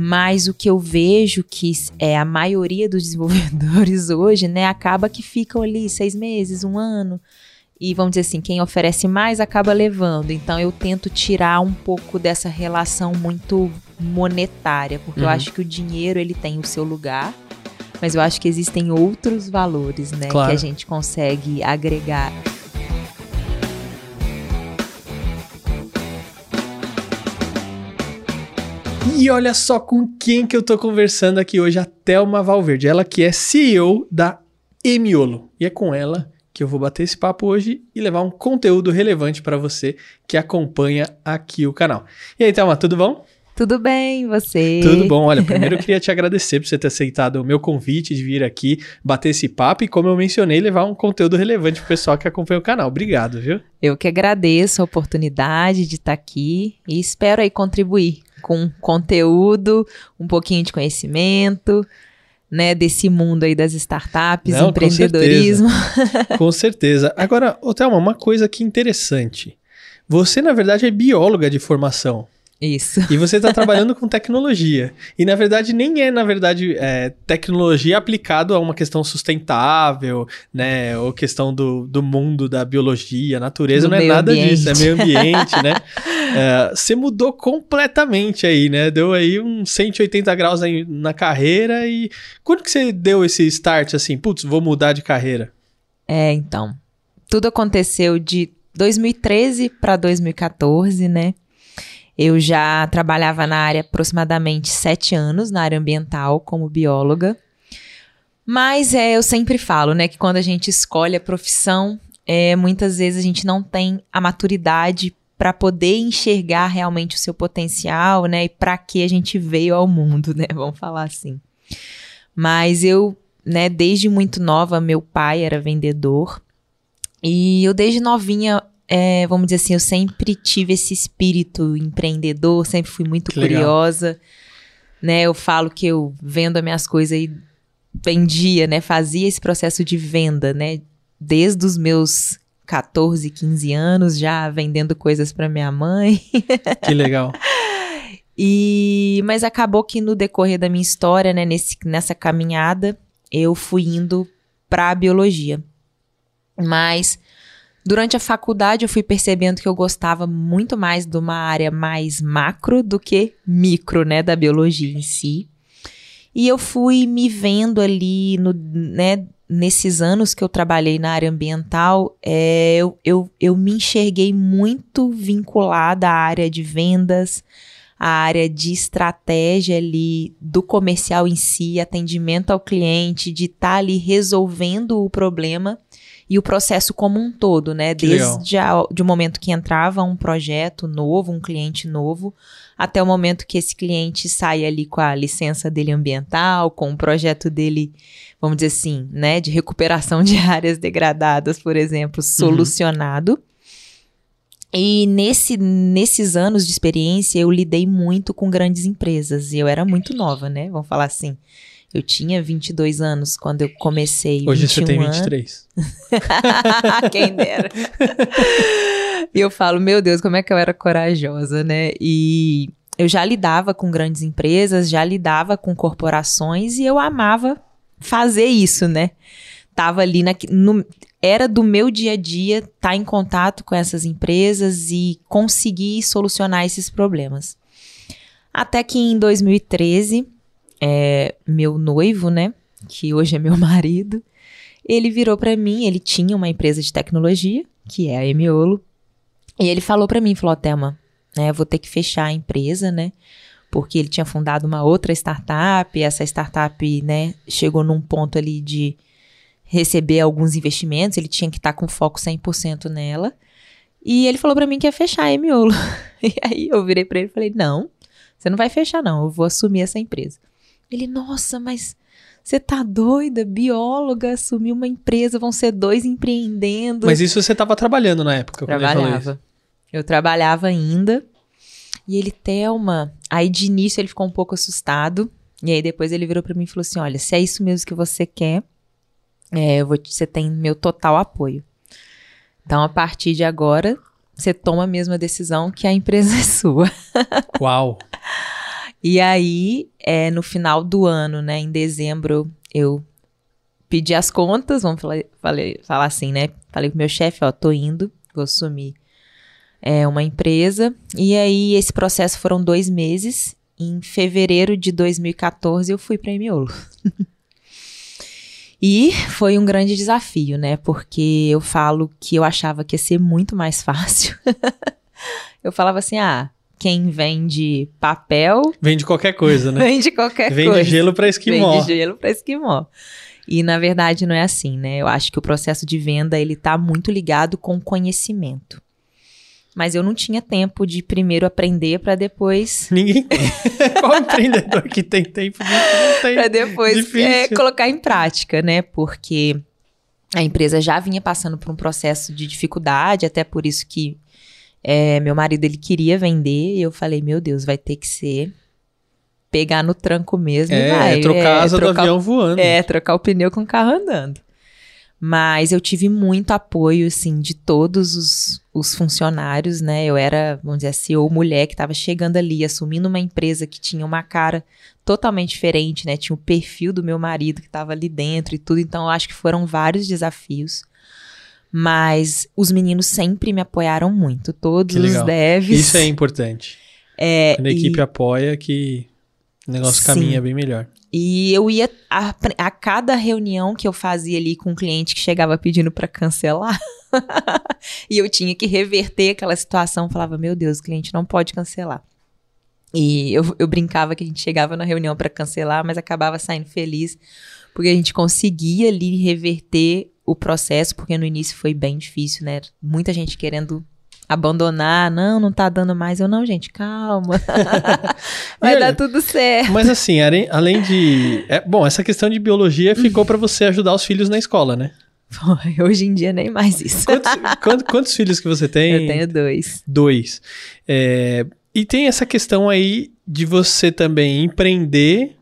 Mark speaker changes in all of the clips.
Speaker 1: Mas o que eu vejo que é a maioria dos desenvolvedores hoje, né, acaba que ficam ali seis meses, um ano. E vamos dizer assim, quem oferece mais acaba levando. Então eu tento tirar um pouco dessa relação muito monetária, porque uhum. eu acho que o dinheiro ele tem o seu lugar, mas eu acho que existem outros valores, né, claro. que a gente consegue agregar.
Speaker 2: E olha só com quem que eu tô conversando aqui hoje, a Thelma Valverde. Ela que é CEO da Emiolo. E é com ela que eu vou bater esse papo hoje e levar um conteúdo relevante para você que acompanha aqui o canal. E aí, Thelma, tudo bom?
Speaker 1: Tudo bem, você?
Speaker 2: Tudo bom. Olha, primeiro eu queria te agradecer por você ter aceitado o meu convite de vir aqui bater esse papo e, como eu mencionei, levar um conteúdo relevante pro pessoal que acompanha o canal. Obrigado, viu?
Speaker 1: Eu que agradeço a oportunidade de estar aqui e espero aí contribuir com conteúdo, um pouquinho de conhecimento, né, desse mundo aí das startups, Não, empreendedorismo.
Speaker 2: Com certeza. com certeza. Agora, Thelma, uma coisa aqui interessante. Você, na verdade, é bióloga de formação.
Speaker 1: Isso.
Speaker 2: E você está trabalhando com tecnologia. E na verdade nem é, na verdade, é, tecnologia aplicado a uma questão sustentável, né? Ou questão do, do mundo, da biologia, natureza, do não é nada ambiente. disso, é meio ambiente, né? É, você mudou completamente aí, né? Deu aí uns 180 graus aí na carreira e quando que você deu esse start assim, putz, vou mudar de carreira?
Speaker 1: É, então. Tudo aconteceu de 2013 para 2014, né? Eu já trabalhava na área aproximadamente sete anos, na área ambiental, como bióloga. Mas é, eu sempre falo, né, que quando a gente escolhe a profissão, é, muitas vezes a gente não tem a maturidade para poder enxergar realmente o seu potencial, né, e para que a gente veio ao mundo, né, vamos falar assim. Mas eu, né, desde muito nova, meu pai era vendedor e eu desde novinha é, vamos dizer assim, eu sempre tive esse espírito empreendedor, sempre fui muito que curiosa. Legal. Né, eu falo que eu vendo as minhas coisas e vendia, né? Fazia esse processo de venda, né? Desde os meus 14, 15 anos, já vendendo coisas para minha mãe.
Speaker 2: Que legal.
Speaker 1: e mas acabou que no decorrer da minha história, né, nesse, nessa caminhada, eu fui indo para a biologia. Mas Durante a faculdade, eu fui percebendo que eu gostava muito mais de uma área mais macro do que micro, né, da biologia em si. E eu fui me vendo ali, no, né, nesses anos que eu trabalhei na área ambiental, é, eu, eu, eu me enxerguei muito vinculada à área de vendas, à área de estratégia ali do comercial em si, atendimento ao cliente, de estar tá ali resolvendo o problema e o processo como um todo, né? Desde a, de o momento que entrava um projeto novo, um cliente novo, até o momento que esse cliente sai ali com a licença dele ambiental, com o projeto dele, vamos dizer assim, né, de recuperação de áreas degradadas, por exemplo, uhum. solucionado. Uhum. E nesse, nesses anos de experiência, eu lidei muito com grandes empresas. E eu era muito nova, né? Vamos falar assim. Eu tinha 22 anos quando eu comecei.
Speaker 2: Hoje você tem 23.
Speaker 1: Quem dera. e eu falo, meu Deus, como é que eu era corajosa, né? E eu já lidava com grandes empresas, já lidava com corporações e eu amava fazer isso, né? Tava ali na, no, era do meu dia a dia estar tá em contato com essas empresas e conseguir solucionar esses problemas. Até que em 2013 é, meu noivo, né, que hoje é meu marido, ele virou para mim, ele tinha uma empresa de tecnologia, que é a Emiolo, e ele falou para mim, falou, Thelma, né, vou ter que fechar a empresa, né, porque ele tinha fundado uma outra startup, essa startup, né, chegou num ponto ali de receber alguns investimentos, ele tinha que estar tá com foco 100% nela, e ele falou para mim que ia fechar a Emiolo. e aí eu virei para ele e falei, não, você não vai fechar não, eu vou assumir essa empresa. Ele, nossa, mas você tá doida? Bióloga, assumir uma empresa, vão ser dois empreendendo.
Speaker 2: Mas isso você tava trabalhando na época,
Speaker 1: Trabalhava. Eu trabalhava ainda. E ele, Thelma. Aí de início ele ficou um pouco assustado. E aí depois ele virou para mim e falou assim: Olha, se é isso mesmo que você quer, é, vou, você tem meu total apoio. Então, a partir de agora, você toma a mesma decisão que a empresa é sua.
Speaker 2: Uau!
Speaker 1: E aí, é, no final do ano, né, em dezembro, eu pedi as contas, vamos falar, falei, falar assim, né? Falei pro meu chefe, ó, tô indo, vou assumir é, uma empresa. E aí, esse processo foram dois meses. Em fevereiro de 2014, eu fui para Emiolo. e foi um grande desafio, né? Porque eu falo que eu achava que ia ser muito mais fácil. eu falava assim, ah, quem vende papel.
Speaker 2: Vende qualquer coisa, né?
Speaker 1: vende qualquer
Speaker 2: vende
Speaker 1: coisa.
Speaker 2: Vende gelo para esquimó.
Speaker 1: Vende gelo para esquimó. E na verdade não é assim, né? Eu acho que o processo de venda ele tá muito ligado com conhecimento. Mas eu não tinha tempo de primeiro aprender para depois.
Speaker 2: Ninguém tem. Qual empreendedor que tem tempo de não tem?
Speaker 1: Para depois é, colocar em prática, né? Porque a empresa já vinha passando por um processo de dificuldade, até por isso que é, meu marido ele queria vender. E eu falei, meu Deus, vai ter que ser pegar no tranco mesmo
Speaker 2: é,
Speaker 1: e vai.
Speaker 2: trocar é, asa trocar do avião voando.
Speaker 1: É, trocar o pneu com o carro andando. Mas eu tive muito apoio, assim, de todos os, os funcionários, né? Eu era, vamos dizer, a CEO mulher que estava chegando ali, assumindo uma empresa que tinha uma cara totalmente diferente, né? Tinha o perfil do meu marido que estava ali dentro e tudo. Então, eu acho que foram vários desafios. Mas os meninos sempre me apoiaram muito, todos os devs.
Speaker 2: Isso é importante.
Speaker 1: É,
Speaker 2: Quando a equipe e... apoia, que o negócio Sim. caminha bem melhor.
Speaker 1: E eu ia a, a, cada reunião que eu fazia ali com um cliente que chegava pedindo para cancelar, e eu tinha que reverter aquela situação, falava: "Meu Deus, o cliente não pode cancelar". E eu, eu brincava que a gente chegava na reunião para cancelar, mas acabava saindo feliz, porque a gente conseguia ali reverter o processo, porque no início foi bem difícil, né? Muita gente querendo abandonar, não, não tá dando mais. Eu, não, gente, calma. Vai olha, dar tudo certo.
Speaker 2: Mas assim, além de. É, bom, essa questão de biologia ficou para você ajudar os filhos na escola, né?
Speaker 1: Hoje em dia nem mais isso.
Speaker 2: Quantos, quantos, quantos filhos que você tem?
Speaker 1: Eu tenho dois.
Speaker 2: Dois. É, e tem essa questão aí de você também empreender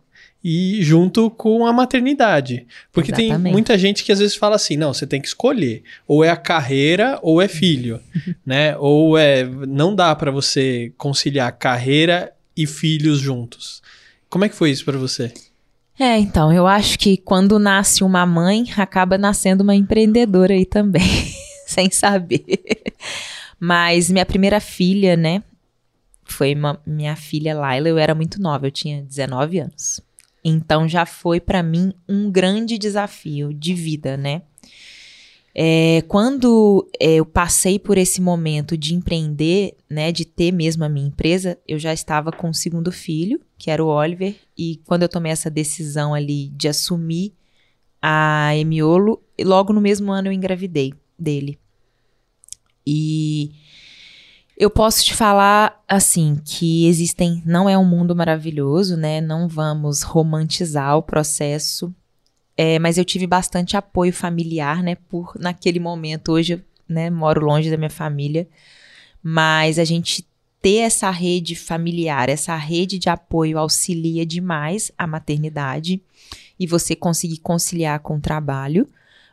Speaker 2: e junto com a maternidade. Porque Exatamente. tem muita gente que às vezes fala assim: não, você tem que escolher. Ou é a carreira ou é filho. né? Ou é. Não dá para você conciliar carreira e filhos juntos. Como é que foi isso para você?
Speaker 1: É, então, eu acho que quando nasce uma mãe, acaba nascendo uma empreendedora aí também, sem saber. Mas minha primeira filha, né, foi uma, minha filha Laila, eu era muito nova, eu tinha 19 anos. Então já foi para mim um grande desafio de vida, né? É, quando é, eu passei por esse momento de empreender, né, de ter mesmo a minha empresa, eu já estava com o segundo filho, que era o Oliver, e quando eu tomei essa decisão ali de assumir a Emiolo, logo no mesmo ano eu engravidei dele. E eu posso te falar assim que existem, não é um mundo maravilhoso, né? Não vamos romantizar o processo, é, mas eu tive bastante apoio familiar, né? Por naquele momento hoje, né? Moro longe da minha família, mas a gente ter essa rede familiar, essa rede de apoio auxilia demais a maternidade e você conseguir conciliar com o trabalho.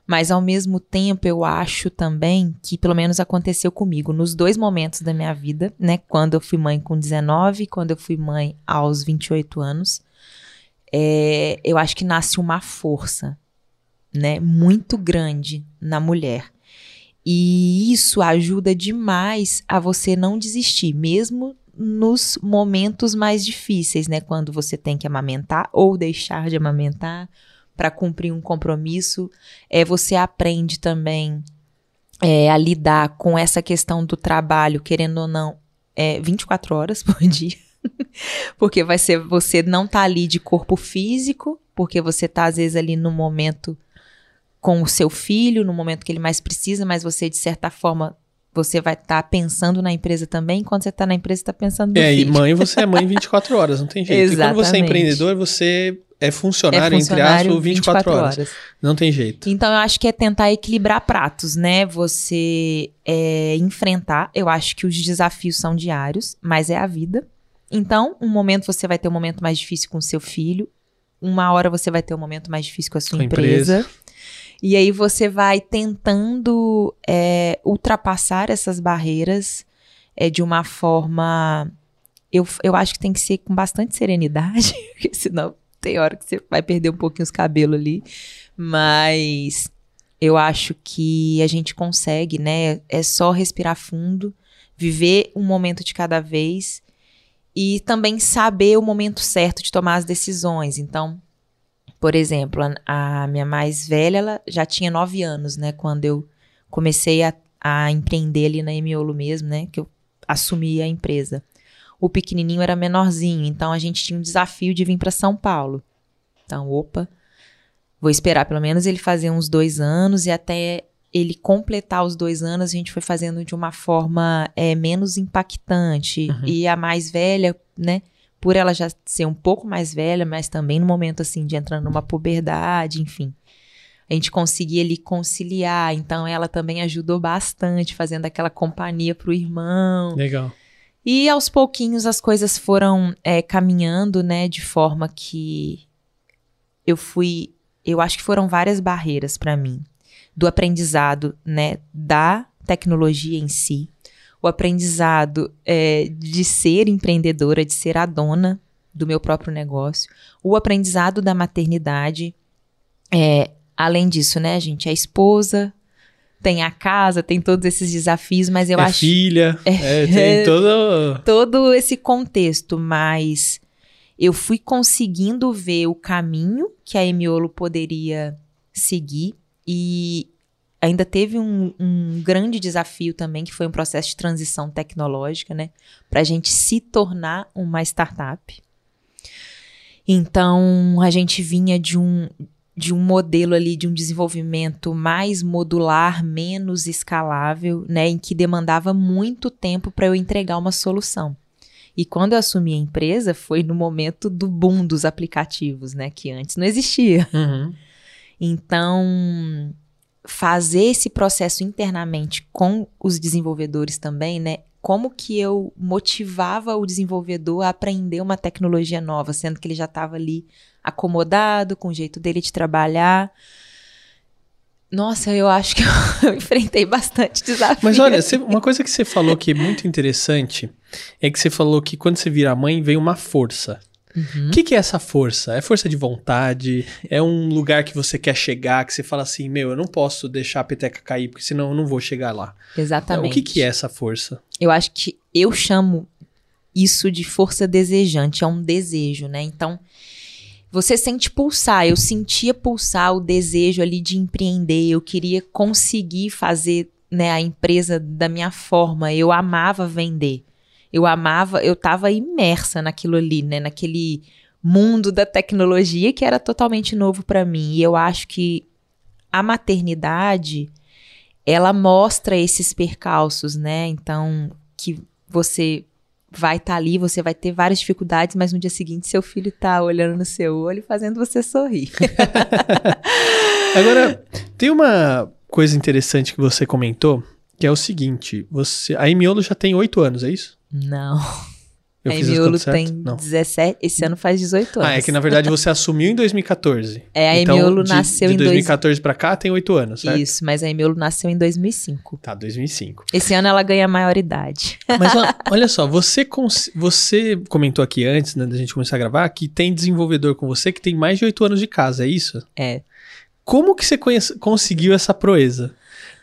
Speaker 1: Mas ao mesmo tempo, eu acho também que, pelo menos aconteceu comigo, nos dois momentos da minha vida, né? Quando eu fui mãe com 19, quando eu fui mãe aos 28 anos, é, eu acho que nasce uma força, né? Muito grande na mulher. E isso ajuda demais a você não desistir, mesmo nos momentos mais difíceis, né? Quando você tem que amamentar ou deixar de amamentar para cumprir um compromisso. É, você aprende também é, a lidar com essa questão do trabalho, querendo ou não, é, 24 horas por dia. porque vai ser você não tá ali de corpo físico, porque você tá às vezes ali no momento com o seu filho, no momento que ele mais precisa, mas você de certa forma você vai estar tá pensando na empresa também, quando você está na empresa, está pensando no
Speaker 2: é,
Speaker 1: filho.
Speaker 2: E mãe, você é mãe 24 horas, não tem jeito. Exatamente. E quando você é empreendedor, você é funcionário, é funcionário entre aspas, 24, 24 horas. horas. Não tem jeito.
Speaker 1: Então, eu acho que é tentar equilibrar pratos, né? Você é, enfrentar. Eu acho que os desafios são diários, mas é a vida. Então, um momento você vai ter um momento mais difícil com o seu filho, uma hora você vai ter um momento mais difícil com a sua com empresa. empresa. E aí você vai tentando é, ultrapassar essas barreiras é, de uma forma eu, eu acho que tem que ser com bastante serenidade, porque senão tem hora que você vai perder um pouquinho os cabelos ali. Mas eu acho que a gente consegue, né? É só respirar fundo, viver um momento de cada vez e também saber o momento certo de tomar as decisões. Então, por exemplo, a, a minha mais velha, ela já tinha nove anos, né? Quando eu comecei a, a empreender ali na Emiolo mesmo, né? Que eu assumi a empresa. O pequenininho era menorzinho, então a gente tinha um desafio de vir para São Paulo. Então, opa, vou esperar pelo menos ele fazer uns dois anos e até ele completar os dois anos, a gente foi fazendo de uma forma é, menos impactante. Uhum. E a mais velha, né? Por ela já ser um pouco mais velha, mas também no momento assim de entrar numa puberdade, enfim. A gente conseguia ali conciliar, então ela também ajudou bastante, fazendo aquela companhia pro irmão.
Speaker 2: Legal.
Speaker 1: E aos pouquinhos as coisas foram é, caminhando, né, de forma que eu fui. Eu acho que foram várias barreiras para mim. Do aprendizado, né, da tecnologia em si, o aprendizado é, de ser empreendedora, de ser a dona do meu próprio negócio, o aprendizado da maternidade. É, além disso, né, gente, a esposa, tem a casa, tem todos esses desafios, mas eu
Speaker 2: é
Speaker 1: acho.
Speaker 2: Filha, é, tem todo.
Speaker 1: todo esse contexto, mas eu fui conseguindo ver o caminho que a Emiolo poderia seguir e ainda teve um, um, grande desafio também, que foi um processo de transição tecnológica, né? Para a gente se tornar uma startup. Então, a gente vinha de um, de um modelo ali de um desenvolvimento mais modular, menos escalável, né, em que demandava muito tempo para eu entregar uma solução. E quando eu assumi a empresa, foi no momento do boom dos aplicativos, né, que antes não existia.
Speaker 2: Uhum.
Speaker 1: Então, fazer esse processo internamente com os desenvolvedores também, né, como que eu motivava o desenvolvedor a aprender uma tecnologia nova, sendo que ele já estava ali acomodado com o jeito dele de trabalhar. Nossa, eu acho que eu enfrentei bastante desafio.
Speaker 2: Mas olha, uma coisa que você falou que é muito interessante é que você falou que quando você vira mãe vem uma força. O uhum. que, que, é essa força? É força de vontade? É um lugar que você quer chegar, que você fala assim, meu, eu não posso deixar a peteca cair, porque senão eu não vou chegar lá.
Speaker 1: Exatamente.
Speaker 2: O que, que é essa força?
Speaker 1: Eu acho que eu chamo isso de força desejante, é um desejo, né? Então, você sente pulsar. Eu sentia pulsar o desejo ali de empreender. Eu queria conseguir fazer né, a empresa da minha forma. Eu amava vender. Eu amava, eu estava imersa naquilo ali, né, naquele mundo da tecnologia que era totalmente novo para mim. E eu acho que a maternidade ela mostra esses percalços, né? Então, que você vai estar tá ali, você vai ter várias dificuldades, mas no dia seguinte seu filho está olhando no seu olho fazendo você sorrir.
Speaker 2: Agora, tem uma coisa interessante que você comentou, que é o seguinte, você, a Emiolo já tem oito anos, é isso?
Speaker 1: Não. Eu a Emiolo tem Não. 17, esse ano faz 18 anos.
Speaker 2: Ah, é que na verdade você assumiu em 2014.
Speaker 1: É, a
Speaker 2: então,
Speaker 1: Emiolo nasceu
Speaker 2: de
Speaker 1: em...
Speaker 2: De 2014 dois... pra cá tem 8 anos, certo?
Speaker 1: Isso, mas a Emiolo nasceu em 2005.
Speaker 2: Tá, 2005.
Speaker 1: Esse ano ela ganha maioridade.
Speaker 2: Mas olha só, você, cons... você comentou aqui antes, né, da gente começar a gravar, que tem desenvolvedor com você que tem mais de 8 anos de casa, é isso?
Speaker 1: É.
Speaker 2: Como que você conhece... conseguiu essa proeza?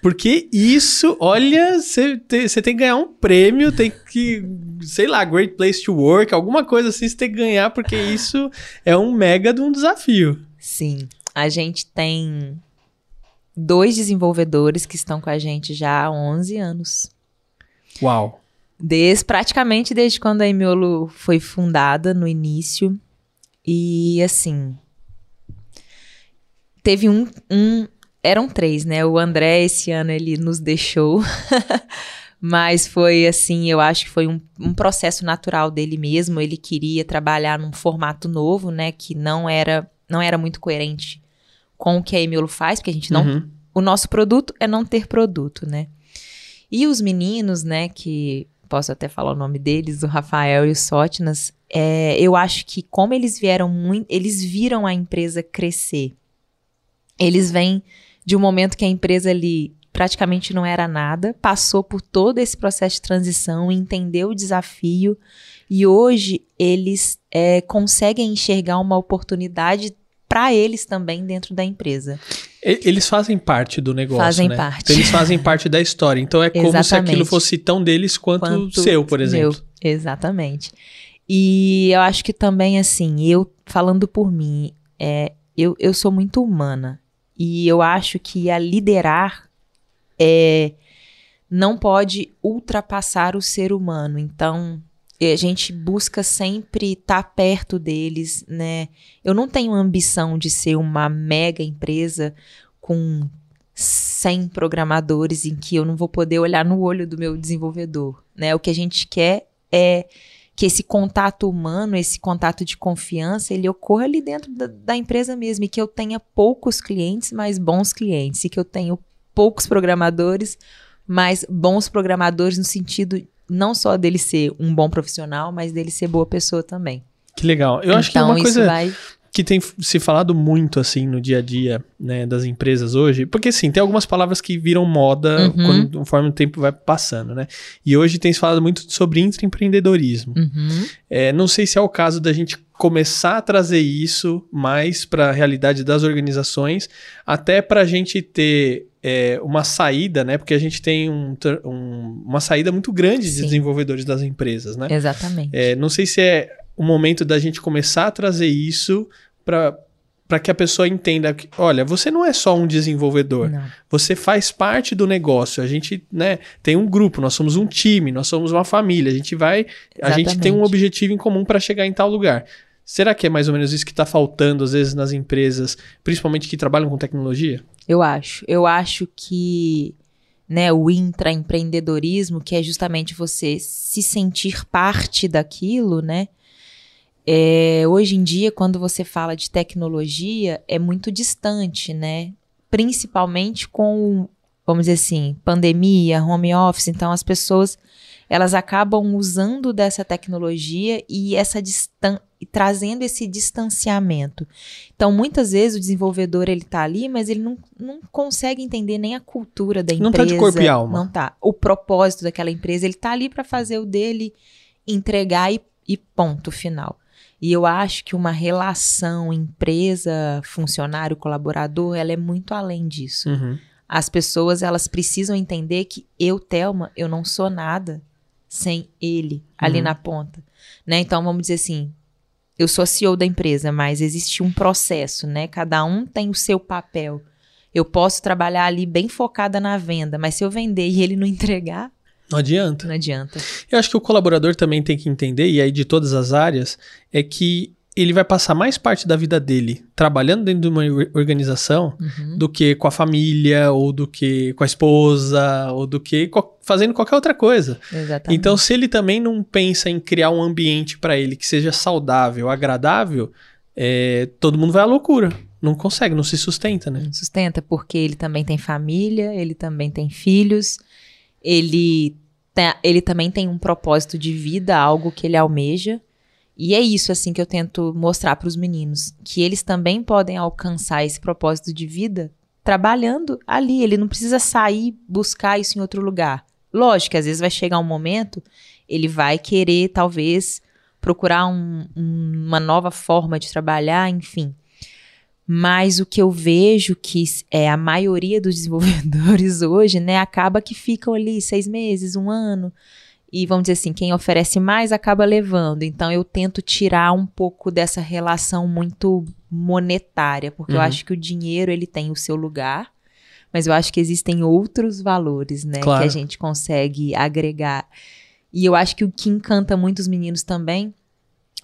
Speaker 2: Porque isso, olha, você tem, tem que ganhar um prêmio, tem que, sei lá, Great Place to Work, alguma coisa assim você tem que ganhar, porque isso é um mega de um desafio.
Speaker 1: Sim. A gente tem dois desenvolvedores que estão com a gente já há 11 anos.
Speaker 2: Uau!
Speaker 1: Desde, praticamente desde quando a Emiolo foi fundada, no início. E, assim, teve um, um eram três, né? O André, esse ano, ele nos deixou. Mas foi assim, eu acho que foi um, um, processo natural dele mesmo. Ele queria trabalhar num formato novo, né? Que não era, não era muito coerente com o que a Emiolo faz, porque a gente não. Uhum. O nosso produto é não ter produto, né? E os meninos, né, que posso até falar o nome deles, o Rafael e o Sótinas, é, eu acho que como eles vieram muito, eles viram a empresa crescer. Eles vêm de um momento que a empresa ali praticamente não era nada, passou por todo esse processo de transição, entendeu o desafio e hoje eles é, conseguem enxergar uma oportunidade para eles também dentro da empresa.
Speaker 2: Eles fazem parte do negócio,
Speaker 1: fazem
Speaker 2: né?
Speaker 1: parte.
Speaker 2: Então, eles fazem parte da história. Então é como
Speaker 1: Exatamente.
Speaker 2: se aquilo fosse tão deles quanto,
Speaker 1: Quanto
Speaker 2: seu, por exemplo.
Speaker 1: Meu, exatamente. E eu acho que também, assim, eu falando por mim, é, eu, eu sou muito humana. E eu acho que a liderar é, não pode ultrapassar o ser humano. Então, a gente busca sempre estar perto deles, né? Eu não tenho ambição de ser uma mega empresa com 100 programadores em que eu não vou poder olhar no olho do meu desenvolvedor, né? O que a gente quer é que esse contato humano, esse contato de confiança, ele ocorra ali dentro da, da empresa mesmo e que eu tenha poucos clientes, mas bons clientes, e que eu tenha poucos programadores, mas bons programadores no sentido não só dele ser um bom profissional, mas dele ser boa pessoa também.
Speaker 2: Que legal. Eu
Speaker 1: então,
Speaker 2: acho que é uma coisa
Speaker 1: vai
Speaker 2: que tem se falado muito assim no dia a dia, né, das empresas hoje, porque assim, tem algumas palavras que viram moda
Speaker 1: Uhum.
Speaker 2: quando, conforme o tempo vai passando, né? E hoje tem se falado muito sobre intraempreendedorismo.
Speaker 1: Uhum.
Speaker 2: É, não sei se é o caso da gente começar a trazer isso mais para a realidade das organizações, até para a gente ter é, uma saída, né? Porque a gente tem um, um- uma saída muito grande de
Speaker 1: Sim.
Speaker 2: desenvolvedores das empresas, né?
Speaker 1: Exatamente.
Speaker 2: É, não sei se é o momento da gente começar a trazer isso para para que a pessoa entenda que, olha, você não é só um desenvolvedor,
Speaker 1: Não.
Speaker 2: você faz parte do negócio. A gente, né, tem um grupo, nós somos um time, nós somos uma família. A gente vai, a gente tem um
Speaker 1: Exatamente.
Speaker 2: objetivo em comum para chegar em tal lugar. Será que é mais ou menos isso que está faltando às vezes nas empresas, principalmente que trabalham com tecnologia?
Speaker 1: Eu acho. Eu acho que né, o intraempreendedorismo, que é justamente você se sentir parte daquilo, né? É, hoje em dia, quando você fala de tecnologia, é muito distante, né? Principalmente com, vamos dizer assim, pandemia, home office. Então, as pessoas elas acabam usando dessa tecnologia e essa distan e trazendo esse distanciamento. Então, muitas vezes o desenvolvedor ele tá ali, mas ele não, não consegue entender nem a cultura da empresa.
Speaker 2: Não tá de corpo e alma.
Speaker 1: Não tá. O propósito daquela empresa, ele tá ali para fazer o dele, entregar e, e ponto final. E eu acho que uma relação empresa, funcionário, colaborador, ela é muito além disso.
Speaker 2: Uhum.
Speaker 1: As pessoas, elas precisam entender que eu, Thelma, eu não sou nada sem ele ali
Speaker 2: Uhum.
Speaker 1: na ponta, né? Então, vamos dizer assim, eu sou CEO da empresa, mas existe um processo, né? Cada um tem o seu papel. Eu posso trabalhar ali bem focada na venda, mas se eu vender e ele não entregar,
Speaker 2: Não adianta.
Speaker 1: não adianta.
Speaker 2: Eu acho que o colaborador também tem que entender, e aí de todas as áreas, é que ele vai passar mais parte da vida dele trabalhando dentro de uma or- organização
Speaker 1: Uhum.
Speaker 2: do que com a família, ou do que com a esposa, ou do que co- fazendo qualquer outra coisa.
Speaker 1: Exatamente.
Speaker 2: Então, se ele também não pensa em criar um ambiente para ele que seja saudável, agradável, é, todo mundo vai à loucura. Não consegue, não se sustenta, né?
Speaker 1: Não sustenta porque ele também tem família, ele também tem filhos, ele, ele também tem um propósito de vida, algo que ele almeja. E é isso assim que eu tento mostrar para os meninos, que eles também podem alcançar esse propósito de vida trabalhando ali. Ele não precisa sair buscar isso em outro lugar. Lógico às vezes vai chegar um momento, ele vai querer talvez procurar um- uma nova forma de trabalhar, enfim. Mas o que eu vejo que é a maioria dos desenvolvedores hoje, né, acaba que ficam ali seis meses, um ano. E vamos dizer assim, quem oferece mais acaba levando. Então eu tento tirar um pouco dessa relação muito monetária, porque eu
Speaker 2: Uhum.
Speaker 1: acho que o dinheiro ele tem o seu lugar, mas eu acho que existem outros valores, né,
Speaker 2: Claro.
Speaker 1: que a gente consegue agregar. E eu acho que o que encanta muito os meninos também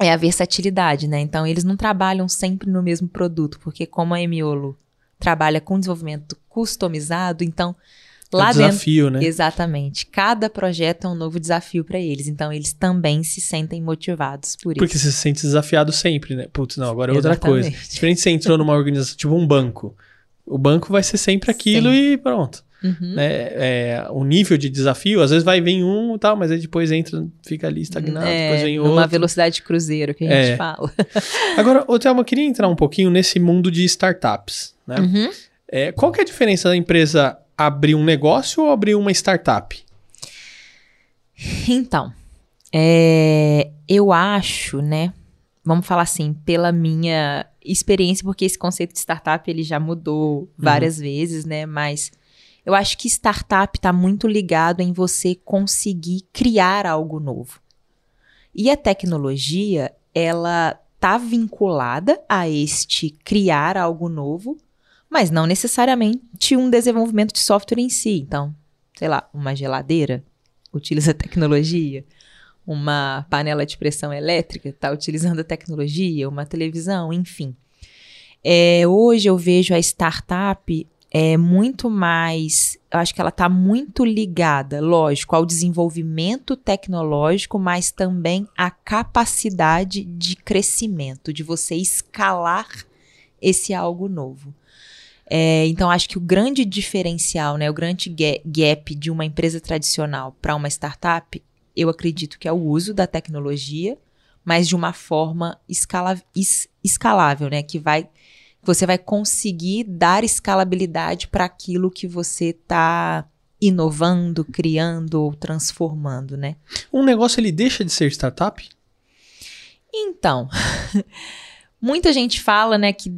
Speaker 1: é a versatilidade, né? Então eles não trabalham sempre no mesmo produto, porque como a Emiolo trabalha com desenvolvimento customizado, então lá
Speaker 2: é
Speaker 1: dentro
Speaker 2: desafio, né?
Speaker 1: Exatamente. Cada projeto é um novo desafio para eles. Então, eles também se sentem motivados por
Speaker 2: Porque
Speaker 1: isso.
Speaker 2: você se sente desafiado sempre, né? Putz, não, agora é outra coisa. Diferente se você entrou numa organização, tipo um banco. O banco vai ser sempre aquilo e pronto.
Speaker 1: Uhum.
Speaker 2: Né? É, o nível de desafio, às vezes vai vir um e tal, mas aí depois entra, fica ali estagnado, depois
Speaker 1: É,
Speaker 2: vem
Speaker 1: numa
Speaker 2: outro.
Speaker 1: velocidade de cruzeiro que a gente
Speaker 2: É.
Speaker 1: fala.
Speaker 2: Agora, ô Thelma, eu queria entrar um pouquinho nesse mundo de startups, né?
Speaker 1: Uhum.
Speaker 2: É, qual que é a diferença da empresa abrir um negócio ou abrir uma startup?
Speaker 1: Então, é, eu acho, né? Vamos falar assim, pela minha experiência, porque esse conceito de startup ele já mudou uhum. várias uhum. vezes, né? Mas eu acho que startup está muito ligado em você conseguir criar algo novo. E a tecnologia, ela está vinculada a este criar algo novo, mas não necessariamente um desenvolvimento de software em si. Então, sei lá, uma geladeira utiliza tecnologia, uma panela de pressão elétrica está utilizando a tecnologia, uma televisão, enfim. É, hoje eu vejo a startup é muito mais, eu acho que ela está muito ligada, lógico, ao desenvolvimento tecnológico, mas também à capacidade de crescimento, de você escalar esse algo novo. É, então, acho que o grande diferencial, né, o grande gap de uma empresa tradicional para uma startup, eu acredito que é o uso da tecnologia, mas de uma forma escala, es, escalável, né, que vai você vai conseguir dar escalabilidade para aquilo que você está inovando, criando ou transformando, né?
Speaker 2: Um negócio ele deixa de ser startup?
Speaker 1: Então, muita gente fala, né, que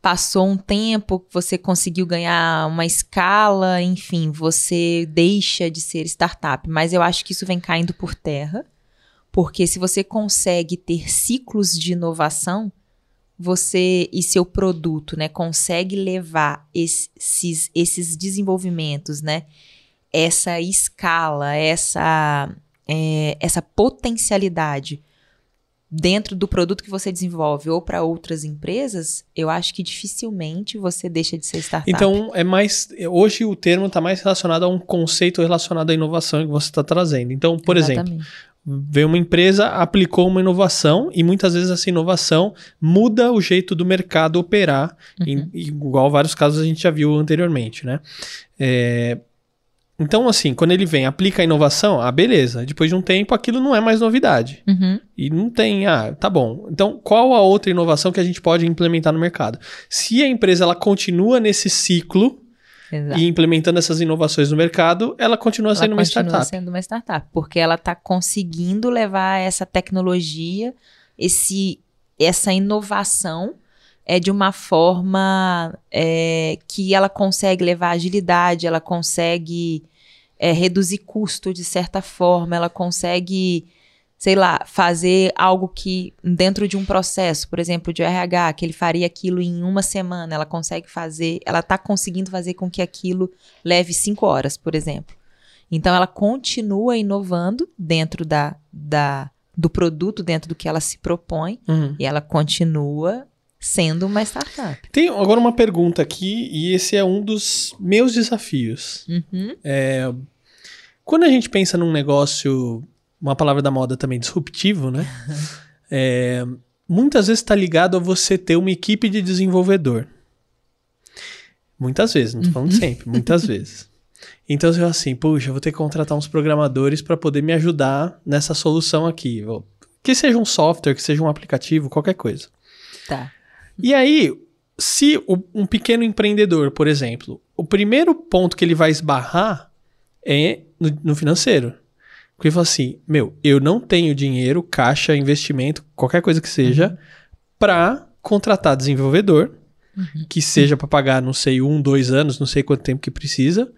Speaker 1: passou um tempo, você conseguiu ganhar uma escala, enfim, você deixa de ser startup. Mas eu acho que isso vem caindo por terra, porque se você consegue ter ciclos de inovação, você e seu produto, né, consegue levar esses, esses desenvolvimentos, né, essa escala, essa, é, essa potencialidade dentro do produto que você desenvolve ou para outras empresas, eu acho que dificilmente você deixa de ser startup.
Speaker 2: Então, é mais. Hoje o termo está mais relacionado a um conceito relacionado à inovação que você está trazendo. Então, por Exatamente. exemplo, veio uma empresa, aplicou uma inovação e muitas vezes essa inovação muda o jeito do mercado operar, uhum. em, igual vários casos a gente já viu anteriormente, né? É, então, assim, quando ele vem, aplica a inovação, ah, beleza. Depois de um tempo, aquilo não é mais novidade.
Speaker 1: Uhum.
Speaker 2: E não tem, ah, tá bom. Então, qual a outra inovação que a gente pode implementar no mercado? Se a empresa ela continua nesse ciclo, Exato. e implementando essas inovações no mercado, ela continua ela sendo uma startup. Continua
Speaker 1: sendo uma startup, porque ela está conseguindo levar essa tecnologia, esse, essa inovação é de uma forma é, que ela consegue levar agilidade, ela consegue é, reduzir custo de certa forma, ela consegue, sei lá, fazer algo que dentro de um processo, por exemplo, de RH, que ele faria aquilo em uma semana, ela consegue fazer, ela está conseguindo fazer com que aquilo leve cinco horas, por exemplo. Então ela continua inovando dentro da, da do produto, dentro do que ela se propõe, uhum. e ela continua sendo uma startup.
Speaker 2: Tem agora uma pergunta aqui, e esse é um dos meus desafios.
Speaker 1: Uhum.
Speaker 2: É, quando a gente pensa num negócio, uma palavra da moda também, disruptivo, né? é, muitas vezes está ligado a você ter uma equipe de desenvolvedor. Muitas vezes, não estou falando uhum. sempre, muitas vezes. Então você fala assim, puxa, eu vou ter que contratar uns programadores para poder me ajudar nessa solução aqui. Que seja um software, que seja um aplicativo, qualquer coisa.
Speaker 1: Tá.
Speaker 2: E aí, se o, um pequeno empreendedor, por exemplo, o primeiro ponto que ele vai esbarrar é no, no financeiro. Porque fala assim: meu, eu não tenho dinheiro, caixa, investimento, qualquer coisa que seja, uhum. para contratar desenvolvedor, uhum. que seja para pagar, não sei, um, dois anos, não sei quanto tempo que precisa,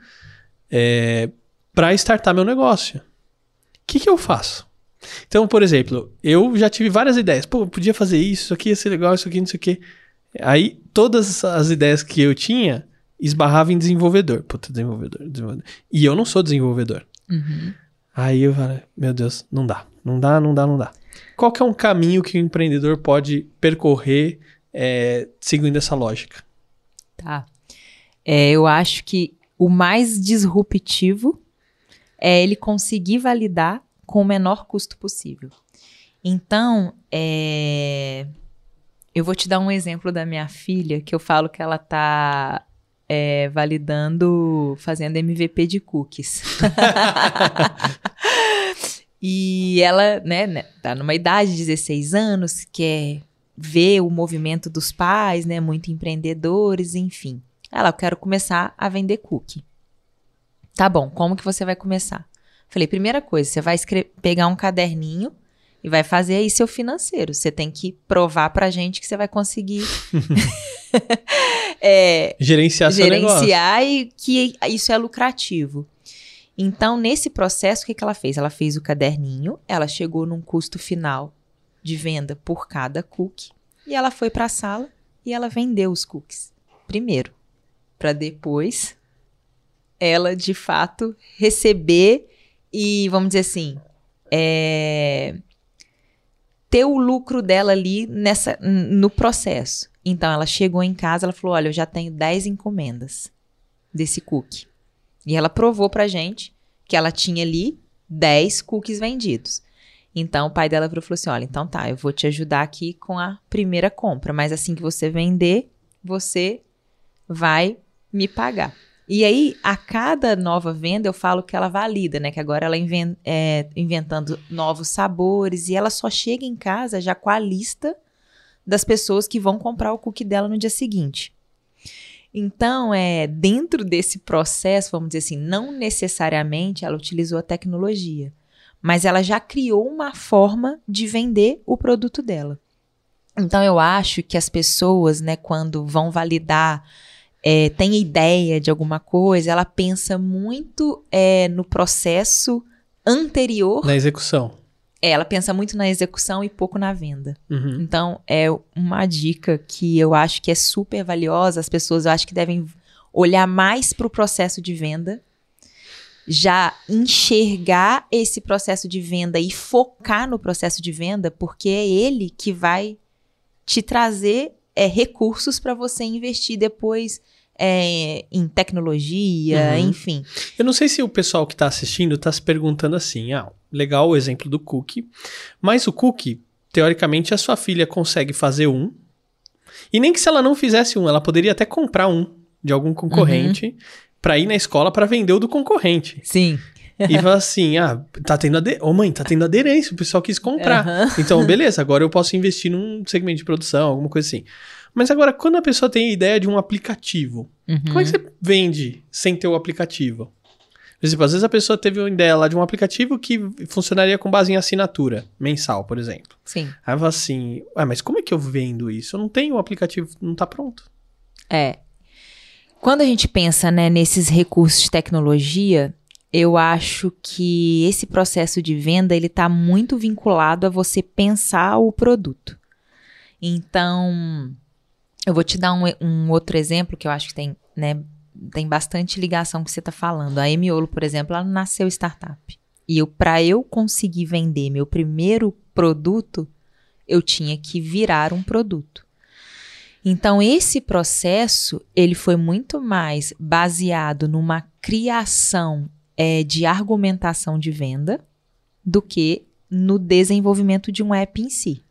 Speaker 2: é, para startar meu negócio. O que, que eu faço? Então, por exemplo, eu já tive várias ideias. Pô, eu podia fazer isso, isso aqui ia ser legal, isso aqui, não sei o quê. Aí, todas as ideias que eu tinha esbarravam em desenvolvedor. Puta, desenvolvedor, desenvolvedor. E eu não sou desenvolvedor.
Speaker 1: Uhum.
Speaker 2: Aí eu falei, meu Deus, não dá. Não dá, não dá, não dá. Qual que é um caminho que o empreendedor pode percorrer é, seguindo essa lógica?
Speaker 1: Tá. É, eu acho que o mais disruptivo é ele conseguir validar com o menor custo possível. Então, é, eu vou te dar um exemplo da minha filha, que eu falo que ela tá é, validando, fazendo MVP de cookies. e ela, né, né, tá numa idade de 16 anos, quer ver o movimento dos pais, né, muito empreendedores, enfim. Ela, eu quero começar a vender cookie. Tá bom, como que você vai começar? Falei, primeira coisa, você vai pegar um caderninho e vai fazer aí seu financeiro. Você tem que provar pra gente que você vai conseguir
Speaker 2: é, gerenciar,
Speaker 1: gerenciar e que isso é lucrativo. Então, nesse processo, o que, que ela fez? Ela fez o caderninho, ela chegou num custo final de venda por cada cookie e ela foi para a sala e ela vendeu os cookies primeiro, para depois ela de fato receber e vamos dizer assim, é, ter o lucro dela ali nessa no processo. Então ela chegou em casa, ela falou: "Olha, eu já tenho 10 encomendas desse cookie". E ela provou pra gente que ela tinha ali 10 cookies vendidos. Então o pai dela falou assim: "Olha, então tá, eu vou te ajudar aqui com a primeira compra, mas assim que você vender, você vai me pagar". E aí, a cada nova venda, eu falo que ela valida, né? Que agora ela invent, é, inventando novos sabores e ela só chega em casa já com a lista das pessoas que vão comprar o cookie dela no dia seguinte. Então, é dentro desse processo, vamos dizer assim, não necessariamente ela utilizou a tecnologia, mas ela já criou uma forma de vender o produto dela. Então, eu acho que as pessoas, né, quando vão validar é, tem ideia de alguma coisa, ela pensa muito é, no processo anterior.
Speaker 2: Na execução.
Speaker 1: É, ela pensa muito na execução e pouco na venda.
Speaker 2: Uhum.
Speaker 1: Então, é uma dica que eu acho que é super valiosa. As pessoas, eu acho que devem olhar mais para o processo de venda, já enxergar esse processo de venda e focar no processo de venda, porque é ele que vai te trazer é, recursos para você investir depois é, em tecnologia, uhum. enfim.
Speaker 2: Eu não sei se o pessoal que está assistindo está se perguntando assim: ah, legal o exemplo do cookie, mas o cookie, teoricamente, a sua filha consegue fazer um, e nem que se ela não fizesse um, ela poderia até comprar um de algum concorrente uhum. para ir na escola para vender o do concorrente.
Speaker 1: Sim.
Speaker 2: E fala assim: ah, tá tendo aderência. Ô, mãe, tá tendo aderência, o pessoal quis comprar. Uhum. Então, beleza, agora eu posso investir num segmento de produção, alguma coisa assim. Mas agora, quando a pessoa tem a ideia de um aplicativo, uhum. como é que você vende sem ter o aplicativo? Por exemplo, às vezes a pessoa teve uma ideia lá de um aplicativo que funcionaria com base em assinatura mensal, por exemplo.
Speaker 1: Sim.
Speaker 2: Aí fala assim, ah, mas como é que eu vendo isso? Eu não tenho o aplicativo, não tá pronto.
Speaker 1: É. Quando a gente pensa né, nesses recursos de tecnologia, eu acho que esse processo de venda ele está muito vinculado a você pensar o produto. Então, eu vou te dar um, um outro exemplo que eu acho que tem, né, tem bastante ligação com o que você está falando. A Emiolo, por exemplo, ela nasceu startup. E para eu conseguir vender meu primeiro produto, eu tinha que virar um produto. Então esse processo ele foi muito mais baseado numa criação é, de argumentação de venda do que no desenvolvimento de um app em si.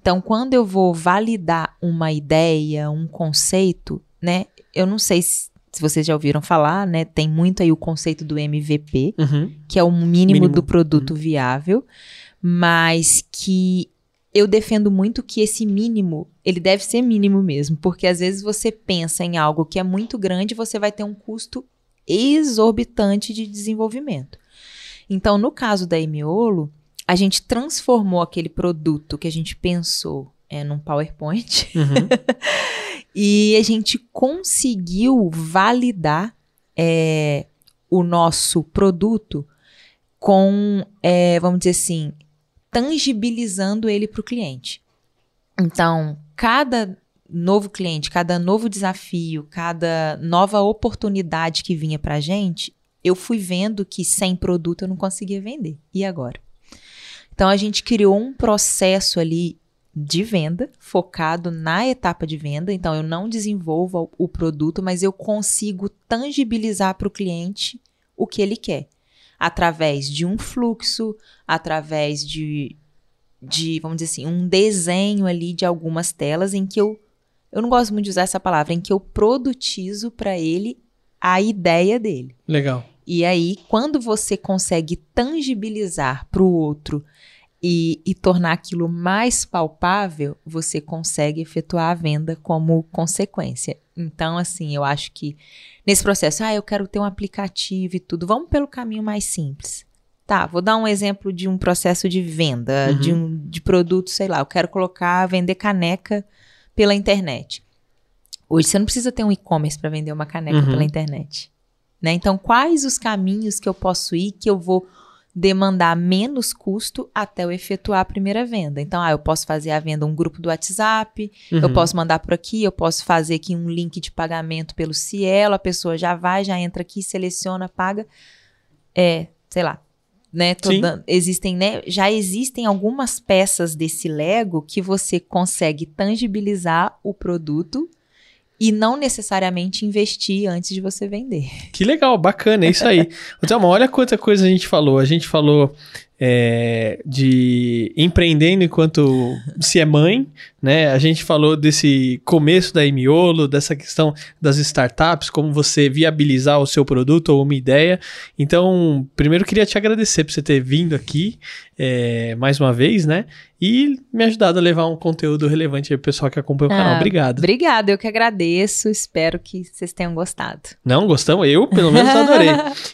Speaker 1: Então, quando eu vou validar uma ideia, um conceito, né? Eu não sei se, se vocês já ouviram falar, né? Tem muito aí o conceito do MVP,
Speaker 2: uhum.
Speaker 1: que é o mínimo, mínimo. do produto uhum. viável, mas que eu defendo muito que esse mínimo, ele deve ser mínimo mesmo, porque às vezes você pensa em algo que é muito grande, você vai ter um custo exorbitante de desenvolvimento. Então, no caso da Emiolo, a gente transformou aquele produto que a gente pensou é, num PowerPoint
Speaker 2: uhum.
Speaker 1: e a gente conseguiu validar é, o nosso produto com, é, vamos dizer assim, tangibilizando ele para o cliente. Então, cada novo cliente, cada novo desafio, cada nova oportunidade que vinha para gente, eu fui vendo que sem produto eu não conseguia vender. E agora? Então a gente criou um processo ali de venda focado na etapa de venda. Então eu não desenvolvo o produto, mas eu consigo tangibilizar para o cliente o que ele quer através de um fluxo, através de, de, vamos dizer assim, um desenho ali de algumas telas em que eu eu não gosto muito de usar essa palavra, em que eu produtizo para ele a ideia dele.
Speaker 2: Legal.
Speaker 1: E aí, quando você consegue tangibilizar para o outro e, e, tornar aquilo mais palpável, você consegue efetuar a venda como consequência. Então, assim, eu acho que nesse processo, ah, eu quero ter um aplicativo e tudo, vamos pelo caminho mais simples. Tá, vou dar um exemplo de um processo de venda uhum. de um de produto, sei lá, eu quero colocar, vender caneca pela internet. Hoje você não precisa ter um e-commerce para vender uma caneca uhum. pela internet. Né? Então, quais os caminhos que eu posso ir que eu vou demandar menos custo até eu efetuar a primeira venda. Então, ah, eu posso fazer a venda um grupo do WhatsApp, uhum. eu posso mandar por aqui, eu posso fazer aqui um link de pagamento pelo Cielo, a pessoa já vai, já entra aqui, seleciona, paga. É, sei lá, né? Dando, existem, né? Já existem algumas peças desse Lego que você consegue tangibilizar o produto e não necessariamente investir antes de você vender.
Speaker 2: Que legal, bacana, é isso aí. Então, olha quanta coisa a gente falou. A gente falou é, de empreendendo enquanto se é mãe, né? A gente falou desse começo da Miolo, dessa questão das startups, como você viabilizar o seu produto ou uma ideia. Então, primeiro queria te agradecer por você ter vindo aqui é, mais uma vez, né? E me ajudado a levar um conteúdo relevante para o pessoal que acompanha o canal. Ah, Obrigado.
Speaker 1: Obrigada, eu que agradeço. Espero que vocês tenham gostado.
Speaker 2: Não, gostamos? Eu, pelo menos, adorei.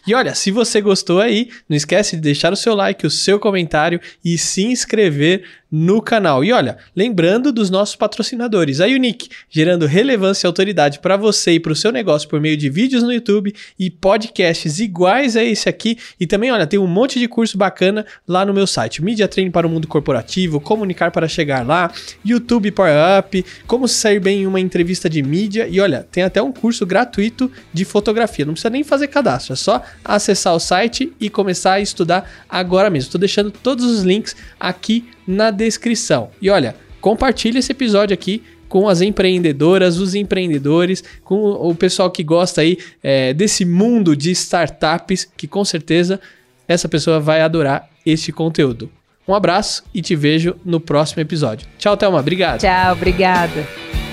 Speaker 2: e olha, se você gostou aí, não esquece de deixar o seu like, o seu comentário e se inscrever no canal. E olha, lembrando dos nossos patrocinadores, a Unique, gerando relevância e autoridade para você e para o seu negócio por meio de vídeos no YouTube e podcasts iguais a esse aqui. E também, olha, tem um monte de curso bacana lá no meu site. Media Training para o mundo corporativo, comunicar para chegar lá, YouTube Power Up, como se sair bem em uma entrevista de mídia. E olha, tem até um curso gratuito de fotografia. Não precisa nem fazer cadastro, é só acessar o site e começar a estudar agora mesmo. Estou deixando todos os links aqui na descrição. E olha, compartilhe esse episódio aqui com as empreendedoras, os empreendedores, com o pessoal que gosta aí é, desse mundo de startups, que com certeza essa pessoa vai adorar este conteúdo. Um abraço e te vejo no próximo episódio. Tchau, Thelma. Obrigado.
Speaker 1: Tchau, obrigada.